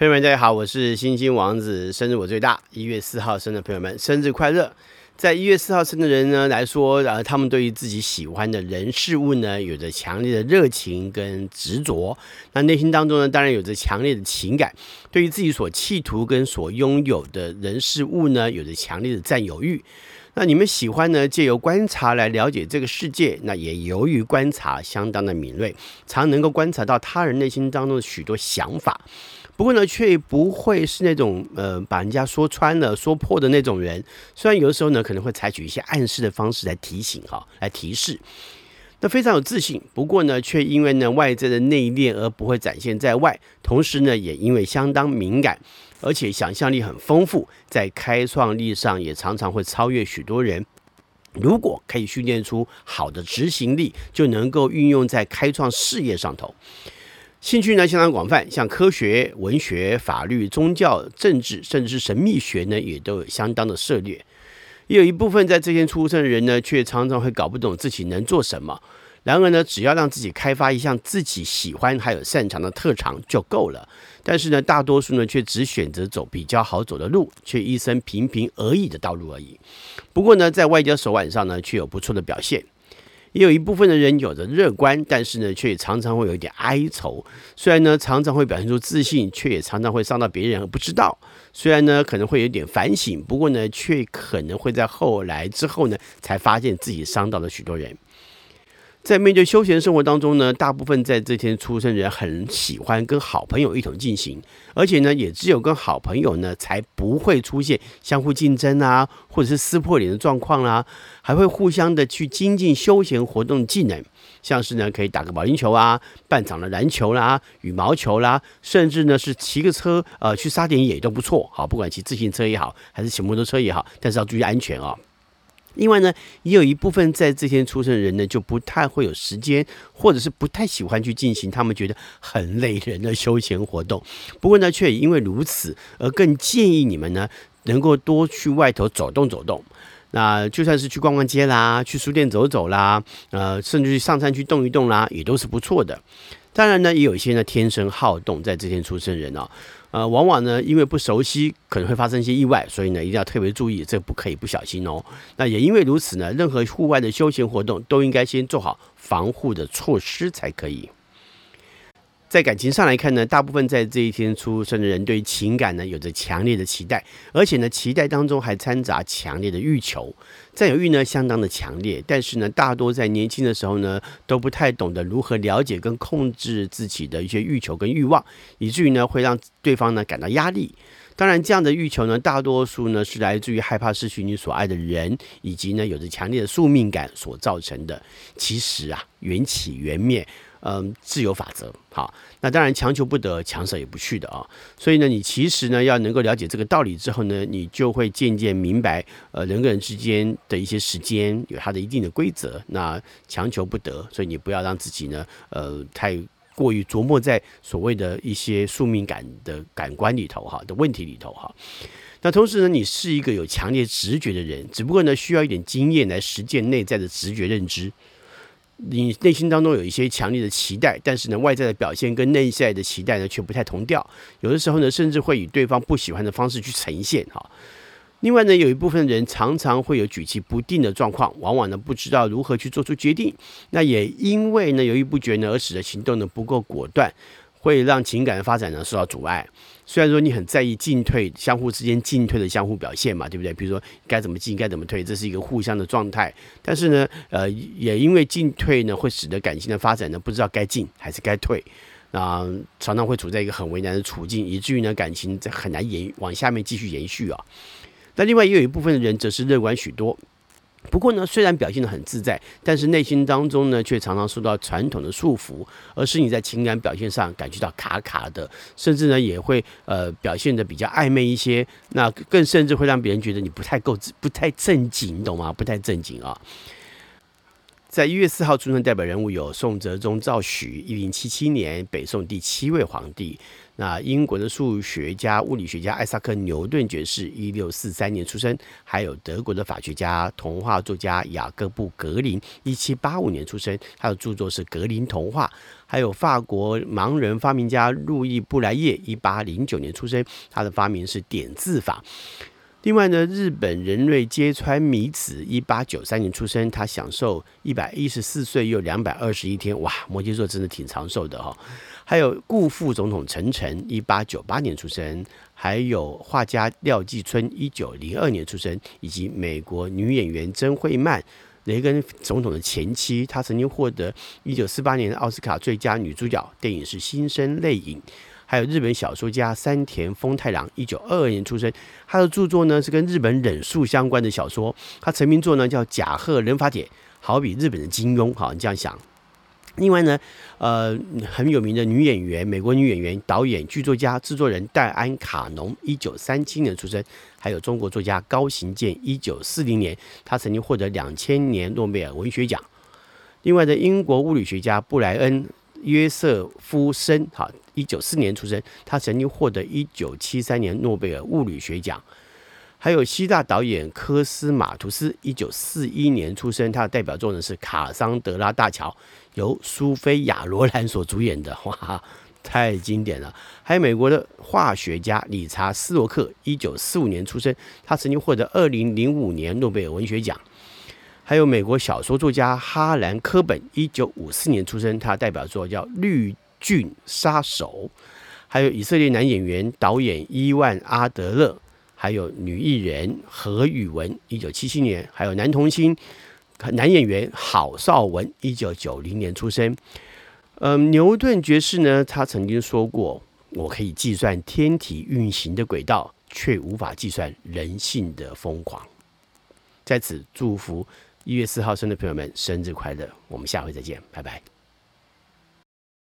朋友们，大家好，我是星星王子，生日我最大，一月四号生的朋友们，生日快乐！在一月四号生的人呢来说，呃，他们对于自己喜欢的人事物呢，有着强烈的热情跟执着，那内心当中呢，当然有着强烈的情感，对于自己所企图跟所拥有的人事物呢，有着强烈的占有欲。那你们喜欢呢，借由观察来了解这个世界，那也由于观察相当的敏锐，常能够观察到他人内心当中的许多想法。不过呢，却不会是那种呃把人家说穿了、说破的那种人。虽然有的时候呢，可能会采取一些暗示的方式来提醒哈，来提示。那非常有自信，不过呢，却因为呢外在的内敛而不会展现在外。同时呢，也因为相当敏感，而且想象力很丰富，在开创力上也常常会超越许多人。如果可以训练出好的执行力，就能够运用在开创事业上头。兴趣呢相当广泛，像科学、文学、法律、宗教、政治，甚至是神秘学呢，也都有相当的涉猎。也有一部分在这些出生的人呢，却常常会搞不懂自己能做什么。然而呢，只要让自己开发一项自己喜欢还有擅长的特长就够了。但是呢，大多数呢却只选择走比较好走的路，却一生平平而已的道路而已。不过呢，在外交手腕上呢，却有不错的表现。也有一部分的人有着乐观，但是呢，却也常常会有一点哀愁。虽然呢，常常会表现出自信，却也常常会伤到别人而不知道。虽然呢，可能会有点反省，不过呢，却可能会在后来之后呢，才发现自己伤到了许多人。在面对休闲生活当中呢，大部分在这天出生人很喜欢跟好朋友一同进行，而且呢，也只有跟好朋友呢，才不会出现相互竞争啊，或者是撕破脸的状况啦，还会互相的去精进休闲活动技能，像是呢，可以打个保龄球啊，半场的篮球啦，羽毛球啦，甚至呢是骑个车，呃，去沙点也都不错。好，不管骑自行车也好，还是骑摩托车也好，但是要注意安全啊。另外呢，也有一部分在这天出生的人呢，就不太会有时间，或者是不太喜欢去进行他们觉得很累人的休闲活动。不过呢，却也因为如此而更建议你们呢，能够多去外头走动走动。那就算是去逛逛街啦，去书店走走啦，呃，甚至去上山去动一动啦，也都是不错的。当然呢，也有一些呢天生好动，在这天出生人啊、哦。呃，往往呢，因为不熟悉，可能会发生一些意外，所以呢，一定要特别注意，这不可以不小心哦。那也因为如此呢，任何户外的休闲活动都应该先做好防护的措施才可以。在感情上来看呢，大部分在这一天出生的人对情感呢有着强烈的期待，而且呢，期待当中还掺杂强烈的欲求，占有欲呢相当的强烈。但是呢，大多在年轻的时候呢都不太懂得如何了解跟控制自己的一些欲求跟欲望，以至于呢会让对方呢感到压力。当然，这样的欲求呢，大多数呢是来自于害怕失去你所爱的人，以及呢有着强烈的宿命感所造成的。其实啊，缘起缘灭。嗯，自由法则。好，那当然强求不得，强舍也不去的啊。所以呢，你其实呢要能够了解这个道理之后呢，你就会渐渐明白，呃，人跟人之间的一些时间有它的一定的规则。那强求不得，所以你不要让自己呢，呃，太过于琢磨在所谓的一些宿命感的感官里头哈的问题里头哈。那同时呢，你是一个有强烈直觉的人，只不过呢需要一点经验来实践内在的直觉认知。你内心当中有一些强烈的期待，但是呢，外在的表现跟内在的期待呢却不太同调。有的时候呢，甚至会以对方不喜欢的方式去呈现哈。另外呢，有一部分人常常会有举棋不定的状况，往往呢不知道如何去做出决定。那也因为呢犹豫不决呢，而使得行动呢不够果断。会让情感的发展呢受到阻碍。虽然说你很在意进退，相互之间进退的相互表现嘛，对不对？比如说该怎么进，该怎么退，这是一个互相的状态。但是呢，呃，也因为进退呢，会使得感情的发展呢不知道该进还是该退，啊，常常会处在一个很为难的处境，以至于呢感情在很难延往下面继续延续啊。那另外也有一部分的人则是乐观许多。不过呢，虽然表现得很自在，但是内心当中呢，却常常受到传统的束缚，而使你在情感表现上感觉到卡卡的，甚至呢，也会呃表现得比较暧昧一些。那更甚至会让别人觉得你不太够，不太正经，懂吗？不太正经啊。在一月四号出生代表人物有宋哲宗赵许，一零七七年北宋第七位皇帝。那英国的数学家、物理学家艾萨克·牛顿爵士，一六四三年出生；还有德国的法学家、童话作家雅各布·格林，一七八五年出生，他的著作是《格林童话》；还有法国盲人发明家路易·布莱叶，一八零九年出生，他的发明是点字法。另外呢，日本人瑞街川米子，一八九三年出生，他享寿一百一十四岁又两百二十一天，哇，摩羯座真的挺长寿的哈、哦。还有顾副总统陈诚，一八九八年出生；还有画家廖继春，一九零二年出生，以及美国女演员曾惠曼，雷根总统的前妻，她曾经获得一九四八年的奥斯卡最佳女主角，电影是《新生泪影》。还有日本小说家山田丰太郎，一九二二年出生，他的著作呢是跟日本忍术相关的小说。他成名作呢叫《甲贺忍法帖》，好比日本的金庸。好，你这样想。另外呢，呃，很有名的女演员，美国女演员、导演、剧作家、制作人戴安卡农，一九三七年出生。还有中国作家高行健，一九四零年，他曾经获得两千年诺贝尔文学奖。另外的英国物理学家布莱恩。约瑟夫森，哈，一九四年出生，他曾经获得一九七三年诺贝尔物理学奖。还有希腊导演科斯马图斯，一九四一年出生，他的代表作呢是《卡桑德拉大桥》，由苏菲亚罗兰所主演的，哇，太经典了。还有美国的化学家理查斯洛克，一九四五年出生，他曾经获得二零零五年诺贝尔文学奖。还有美国小说作家哈兰·科本，一九五四年出生，他代表作叫《绿俊杀手》。还有以色列男演员、导演伊万·阿德勒，还有女艺人何宇文，一九七七年。还有男童星、男演员郝邵文，一九九零年出生。嗯，牛顿爵士呢，他曾经说过：“我可以计算天体运行的轨道，却无法计算人性的疯狂。”在此祝福。一月四号生的朋友们，生日快乐！我们下回再见，拜拜。